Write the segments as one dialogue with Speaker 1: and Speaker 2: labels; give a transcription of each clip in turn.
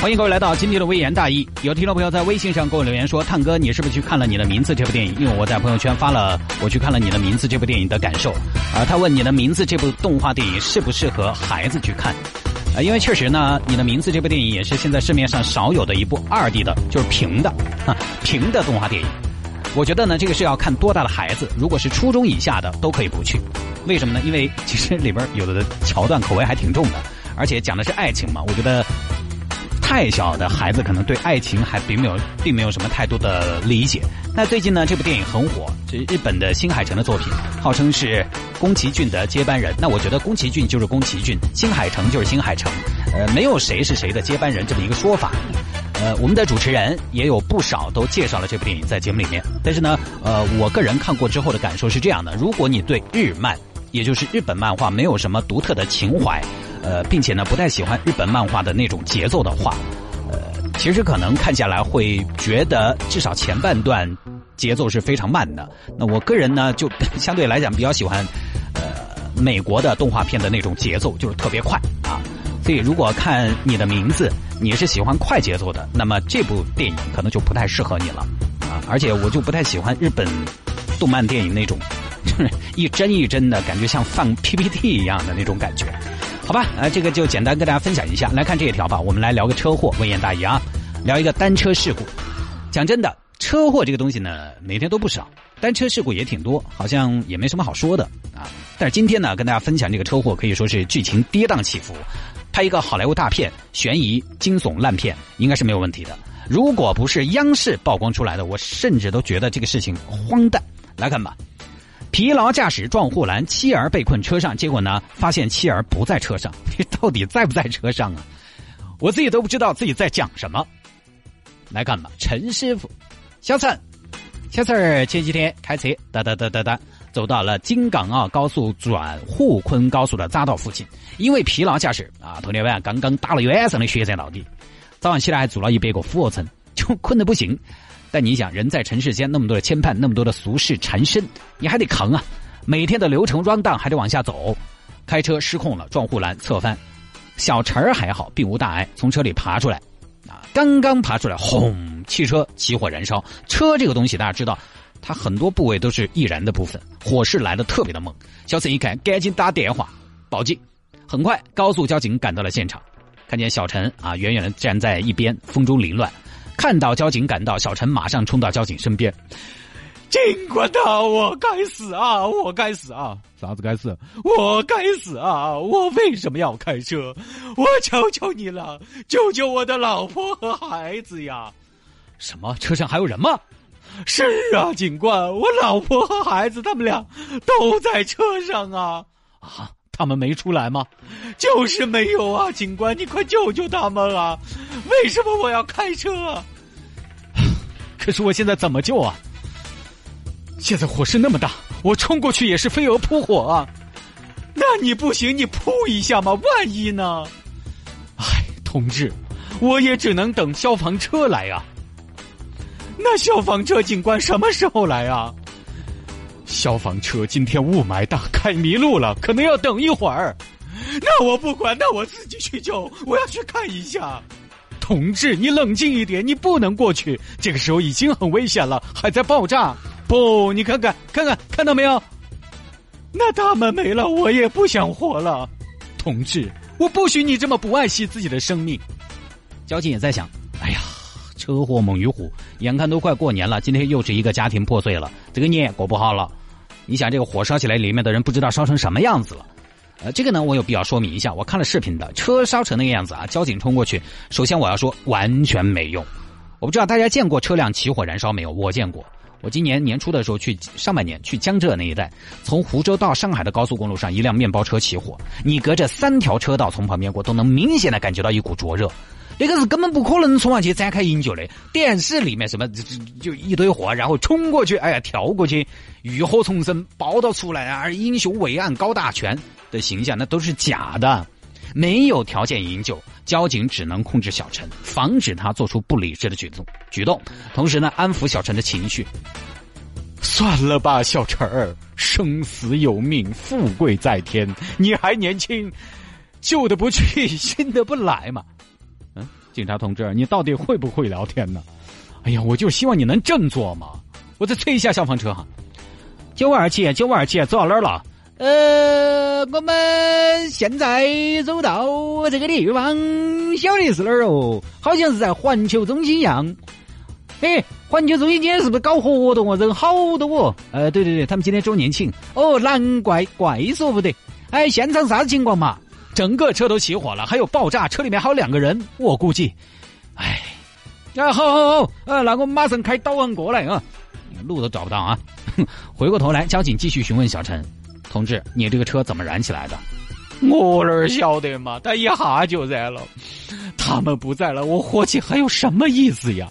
Speaker 1: 欢迎各位来到今天的微言大义。有听众朋友在微信上给我留言说：“探哥，你是不是去看了《你的名字》这部电影？”因为我在朋友圈发了我去看了《你的名字》这部电影的感受。啊，他问《你的名字》这部动画电影适不适合孩子去看？啊，因为确实呢，《你的名字》这部电影也是现在市面上少有的一部二 D 的，就是平的，平的动画电影。我觉得呢，这个是要看多大的孩子。如果是初中以下的，都可以不去。为什么呢？因为其实里边有的桥段口味还挺重的，而且讲的是爱情嘛。我觉得。太小的孩子可能对爱情还并没有，并没有什么太多的理解。那最近呢，这部电影很火，是日本的新海诚的作品，号称是宫崎骏的接班人。那我觉得宫崎骏就是宫崎骏，新海诚就是新海诚，呃，没有谁是谁的接班人这么一个说法。呃，我们的主持人也有不少都介绍了这部电影在节目里面。但是呢，呃，我个人看过之后的感受是这样的：如果你对日漫，也就是日本漫画没有什么独特的情怀。呃，并且呢，不太喜欢日本漫画的那种节奏的话，呃，其实可能看下来会觉得至少前半段节奏是非常慢的。那我个人呢，就 相对来讲比较喜欢呃美国的动画片的那种节奏，就是特别快啊。所以如果看你的名字，你是喜欢快节奏的，那么这部电影可能就不太适合你了啊。而且我就不太喜欢日本动漫电影那种就 是一帧一帧的感觉，像放 PPT 一样的那种感觉。好吧，呃，这个就简单跟大家分享一下。来看这一条吧，我们来聊个车祸，微言大义啊，聊一个单车事故。讲真的，车祸这个东西呢，每天都不少，单车事故也挺多，好像也没什么好说的啊。但是今天呢，跟大家分享这个车祸，可以说是剧情跌宕起伏。拍一个好莱坞大片、悬疑惊悚烂片，应该是没有问题的。如果不是央视曝光出来的，我甚至都觉得这个事情荒诞。来看吧。疲劳驾驶撞护栏，妻儿被困车上，结果呢，发现妻儿不在车上。你到底在不在车上啊？我自己都不知道自己在讲什么。来看吧，陈师傅，小陈，小陈儿前几天开车哒哒哒哒哒，走到了京港澳高速转沪昆高速的匝道附近，因为疲劳驾驶啊，头天晚上刚刚打了晚上的雪山到底，早上起来还做了一百个俯卧撑，就困得不行。但你想，人在尘世间，那么多的牵绊，那么多的俗事缠身，你还得扛啊！每天的流程 run down 还得往下走，开车失控了，撞护栏侧翻。小陈儿还好，并无大碍，从车里爬出来。啊，刚刚爬出来，轰！汽车起火燃烧。车这个东西，大家知道，它很多部位都是易燃的部分，火势来的特别的猛。小陈一看，赶紧打电话报警。很快，高速交警赶到了现场，看见小陈啊，远远的站在一边，风中凌乱。看到交警赶到，小陈马上冲到交警身边。警官呐，我该死啊！我该死啊！啥子该死？我该死啊！我为什么要开车？我求求你了，救救我的老婆和孩子呀！什么？车上还有人吗？是啊，警官，我老婆和孩子他们俩都在车上啊！啊，他们没出来吗？就是没有啊，警官，你快救救他们啊！为什么我要开车？啊？可是我现在怎么救啊？现在火势那么大，我冲过去也是飞蛾扑火啊！那你不行，你扑一下嘛，万一呢？哎，同志，我也只能等消防车来啊。那消防车警官什么时候来啊？消防车今天雾霾大，开迷路了，可能要等一会儿。那我不管，那我自己去救，我要去看一下。同志，你冷静一点，你不能过去。这个时候已经很危险了，还在爆炸。不，你看看，看看，看到没有？那大门没了，我也不想活了。同志，我不许你这么不爱惜自己的生命。交警也在想，车祸猛于虎，眼看都快过年了，今天又是一个家庭破碎了，这个年过不好了。你想，这个火烧起来，里面的人不知道烧成什么样子了。呃，这个呢，我有必要说明一下。我看了视频的，车烧成那个样子啊，交警冲过去，首先我要说完全没用。我不知道大家见过车辆起火燃烧没有？我见过。我今年年初的时候去上半年去江浙那一带，从湖州到上海的高速公路上，一辆面包车起火，你隔着三条车道从旁边过，都能明显的感觉到一股灼热。那个是根本不可能冲上去展开营救的。电视里面什么就就一堆火，然后冲过去，哎呀，跳过去，浴火重生，抱到出来啊，英雄伟岸高大全的形象，那都是假的。没有条件营救，交警只能控制小陈，防止他做出不理智的举动举动，同时呢，安抚小陈的情绪。算了吧，小陈儿，生死有命，富贵在天，你还年轻，旧的不去，新的不来嘛。警察同志，你到底会不会聊天呢？哎呀，我就希望你能振作嘛。我再催一下消防车哈。九二七，九二七，走到哪儿了？呃，我们现在走到这个地方，晓得是哪儿哦？好像是在环球中心一样。哎，环球中心今天是不是搞活动哦？人好多哦。呃，对对对，他们今天周年庆。哦，难怪，怪说不得。哎，现场啥子情况嘛？整个车都起火了，还有爆炸，车里面还有两个人。我估计，哎，啊，好好好，呃，那我马上开导航过来啊。路都找不到啊。回过头来，交警继续询问小陈。同志，你这个车怎么燃起来的？我哪晓得嘛？他一下就燃了。他们不在了，我火气还有什么意思呀？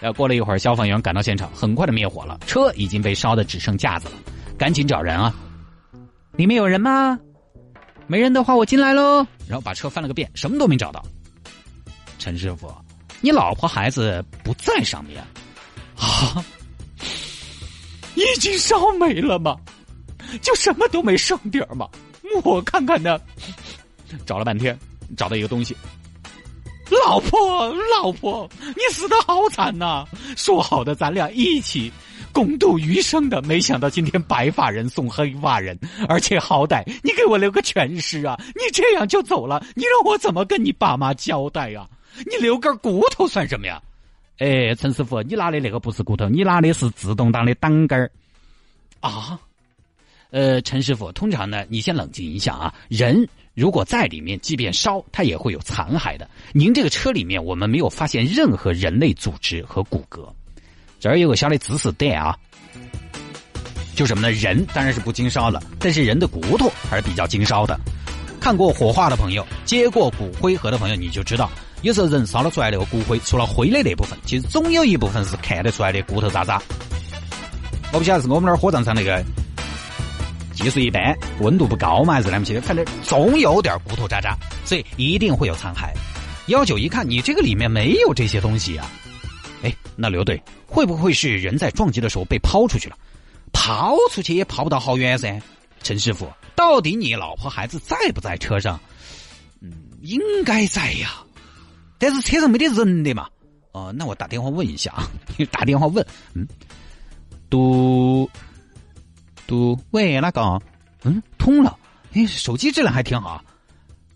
Speaker 1: 呃，过了一会儿，消防员赶到现场，很快的灭火了。车已经被烧的只剩架子了，赶紧找人啊！里面有人吗？没人的话，我进来喽。然后把车翻了个遍，什么都没找到。陈师傅，你老婆孩子不在上面啊？已经烧没了吗？就什么都没剩点儿嘛，我看看呢。找了半天，找到一个东西。老婆，老婆，你死的好惨呐！说好的咱俩一起共度余生的，没想到今天白发人送黑发人，而且好歹你给我留个全尸啊！你这样就走了，你让我怎么跟你爸妈交代呀？你留根骨头算什么呀？哎，陈师傅，你拿的那个不是骨头，你拿的是自动挡的挡杆儿啊。呃，陈师傅，通常呢，你先冷静一下啊。人如果在里面，即便烧，它也会有残骸的。您这个车里面，我们没有发现任何人类组织和骨骼。这儿有个小的知识点啊，就什么呢？人当然是不经烧了，但是人的骨头还是比较经烧的。看过火化的朋友，接过骨灰盒的朋友，你就知道，有时候人烧了出来那个骨灰，除了灰的那部分，其实总有一部分是看得出来的骨头渣渣。我不晓得是我们那儿火葬场那个。技术一般，温度不高嘛，热来不起的，反正总有点骨头渣渣，所以一定会有残骸。幺九一看，你这个里面没有这些东西啊，那刘队会不会是人在撞击的时候被抛出去了？抛出去也抛不到好远噻。陈师傅，到底你老婆孩子在不在车上？嗯，应该在呀，但是车上没得人的嘛。哦，那我打电话问一下啊，打电话问，嗯，嘟。嘟，喂，那个？嗯，通了。哎，手机质量还挺好。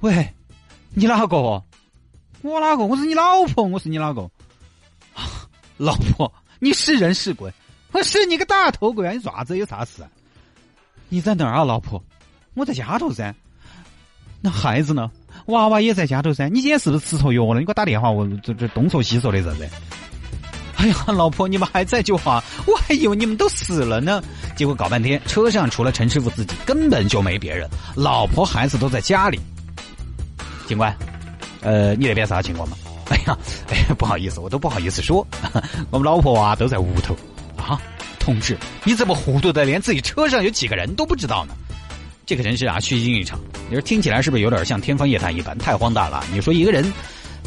Speaker 1: 喂，你哪个？我哪个？我是你老婆，我是你哪个？老婆，你是人是鬼？我是你个大头鬼啊！你爪子有啥事？你在哪儿啊，老婆？我在家头噻。那孩子呢？娃娃也在家头噻。你今天是不是吃错药了？你给我打电话，我这这东说西说的啥子？哎呀，老婆，你们还在就好，我还以为你们都死了呢。结果搞半天，车上除了陈师傅自己，根本就没别人，老婆孩子都在家里。警官，呃，你那边啥情况嘛？哎呀，哎呀，不好意思，我都不好意思说，我们老婆啊都在屋头。啊，同志，你怎么糊涂的连自己车上有几个人都不知道呢？这个真是啊，虚惊一场。你说听起来是不是有点像天方夜谭一般？太荒诞了！你说一个人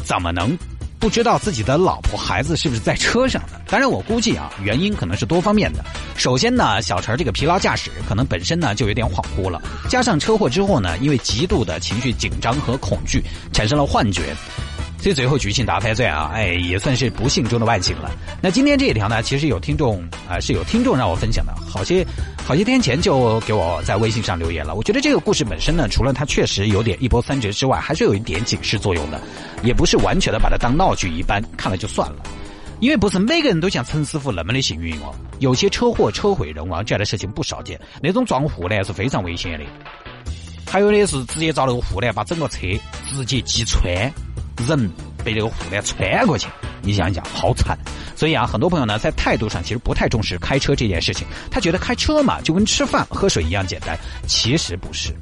Speaker 1: 怎么能？不知道自己的老婆孩子是不是在车上呢？当然，我估计啊，原因可能是多方面的。首先呢，小陈这个疲劳驾驶可能本身呢就有点恍惚了，加上车祸之后呢，因为极度的情绪紧张和恐惧，产生了幻觉。所以最后剧情大犯罪啊，哎，也算是不幸中的万幸了。那今天这一条呢，其实有听众啊，是有听众让我分享的，好些好些天前就给我在微信上留言了。我觉得这个故事本身呢，除了它确实有点一波三折之外，还是有一点警示作用的，也不是完全的把它当闹剧一般看了就算了。因为不是每个人都像陈师傅那么的幸运哦，有些车祸车毁人亡这样的事情不少见，那种撞护栏是非常危险的。还有的是直接找那个护栏把整个车直接击穿。人被这个护栏穿过去，你想一想，好惨。所以啊，很多朋友呢，在态度上其实不太重视开车这件事情。他觉得开车嘛，就跟吃饭喝水一样简单。其实不是。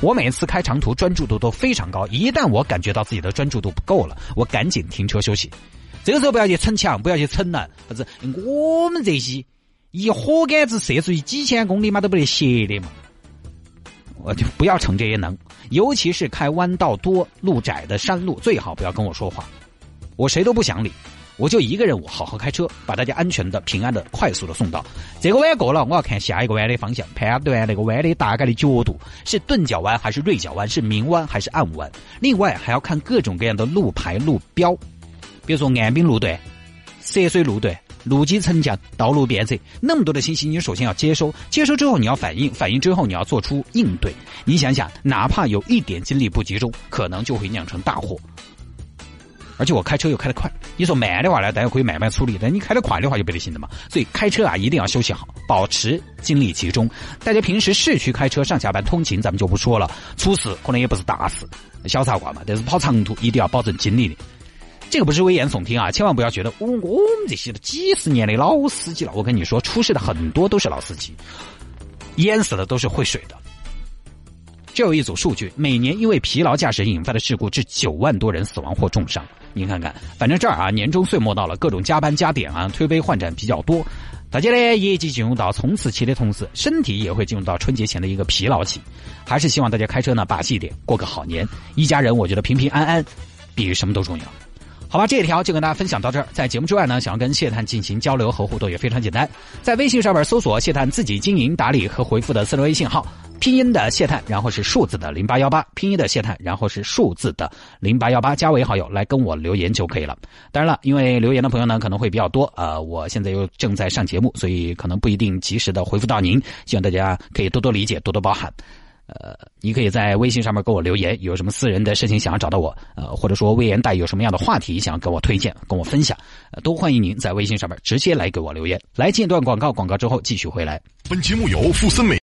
Speaker 1: 我每次开长途专注度都非常高，一旦我感觉到自己的专注度不够了，我赶紧停车休息。这个时候不要去逞强，不要去逞能，啥子？我们这些一火杆子射出去几千公里嘛都不得歇的嘛。我就不要逞这些能，尤其是开弯道多、路窄的山路，最好不要跟我说话，我谁都不想理。我就一个任务，好好开车，把大家安全的、平安的、快速的送到。这个弯过了，我要看下一个弯的方向，判断那个弯的大概的角度是钝角弯还是锐角弯，是明弯还是暗弯。另外还要看各种各样的路牌、路标，比如说岸滨路段、涉水路段、路基层降、道路变窄，那么多的信息，你首先要接收，接收之后你要反应，反应之后你要做出应对。你想想，哪怕有一点精力不集中，可能就会酿成大祸。而且我开车又开得快，你说慢的话呢，大家可以慢慢处理；但你开得快的话就不得行了嘛。所以开车啊，一定要休息好，保持精力集中。大家平时市区开车上下班通勤，咱们就不说了，出事可能也不是大事，小擦挂嘛。但是跑长途一定要保证精力的。这个不是危言耸听啊，千万不要觉得我我们这些几十年的老司机了。我跟你说，出事的很多都是老司机，淹死的都是会水的。这有一组数据，每年因为疲劳驾驶引发的事故致九万多人死亡或重伤。您看看，反正这儿啊，年终岁末到了，各种加班加点啊，推杯换盏比较多。大家呢，业绩进入到冲刺期的同时，身体也会进入到春节前的一个疲劳期。还是希望大家开车呢，把戏点，过个好年。一家人，我觉得平平安安比什么都重要。好吧，这一条就跟大家分享到这儿。在节目之外呢，想要跟谢探进行交流和互动也非常简单，在微信上面搜索谢探自己经营打理和回复的私人微信号。拼音的谢探，然后是数字的零八幺八，拼音的谢探，然后是数字的零八幺八，加为好友来跟我留言就可以了。当然了，因为留言的朋友呢可能会比较多，呃，我现在又正在上节目，所以可能不一定及时的回复到您，希望大家可以多多理解，多多包涵。呃，你可以在微信上面给我留言，有什么私人的事情想要找到我，呃，或者说微言带有什么样的话题想要跟我推荐、跟我分享，都欢迎您在微信上面直接来给我留言。来间段广告，广告之后继续回来。
Speaker 2: 本节目由富森美。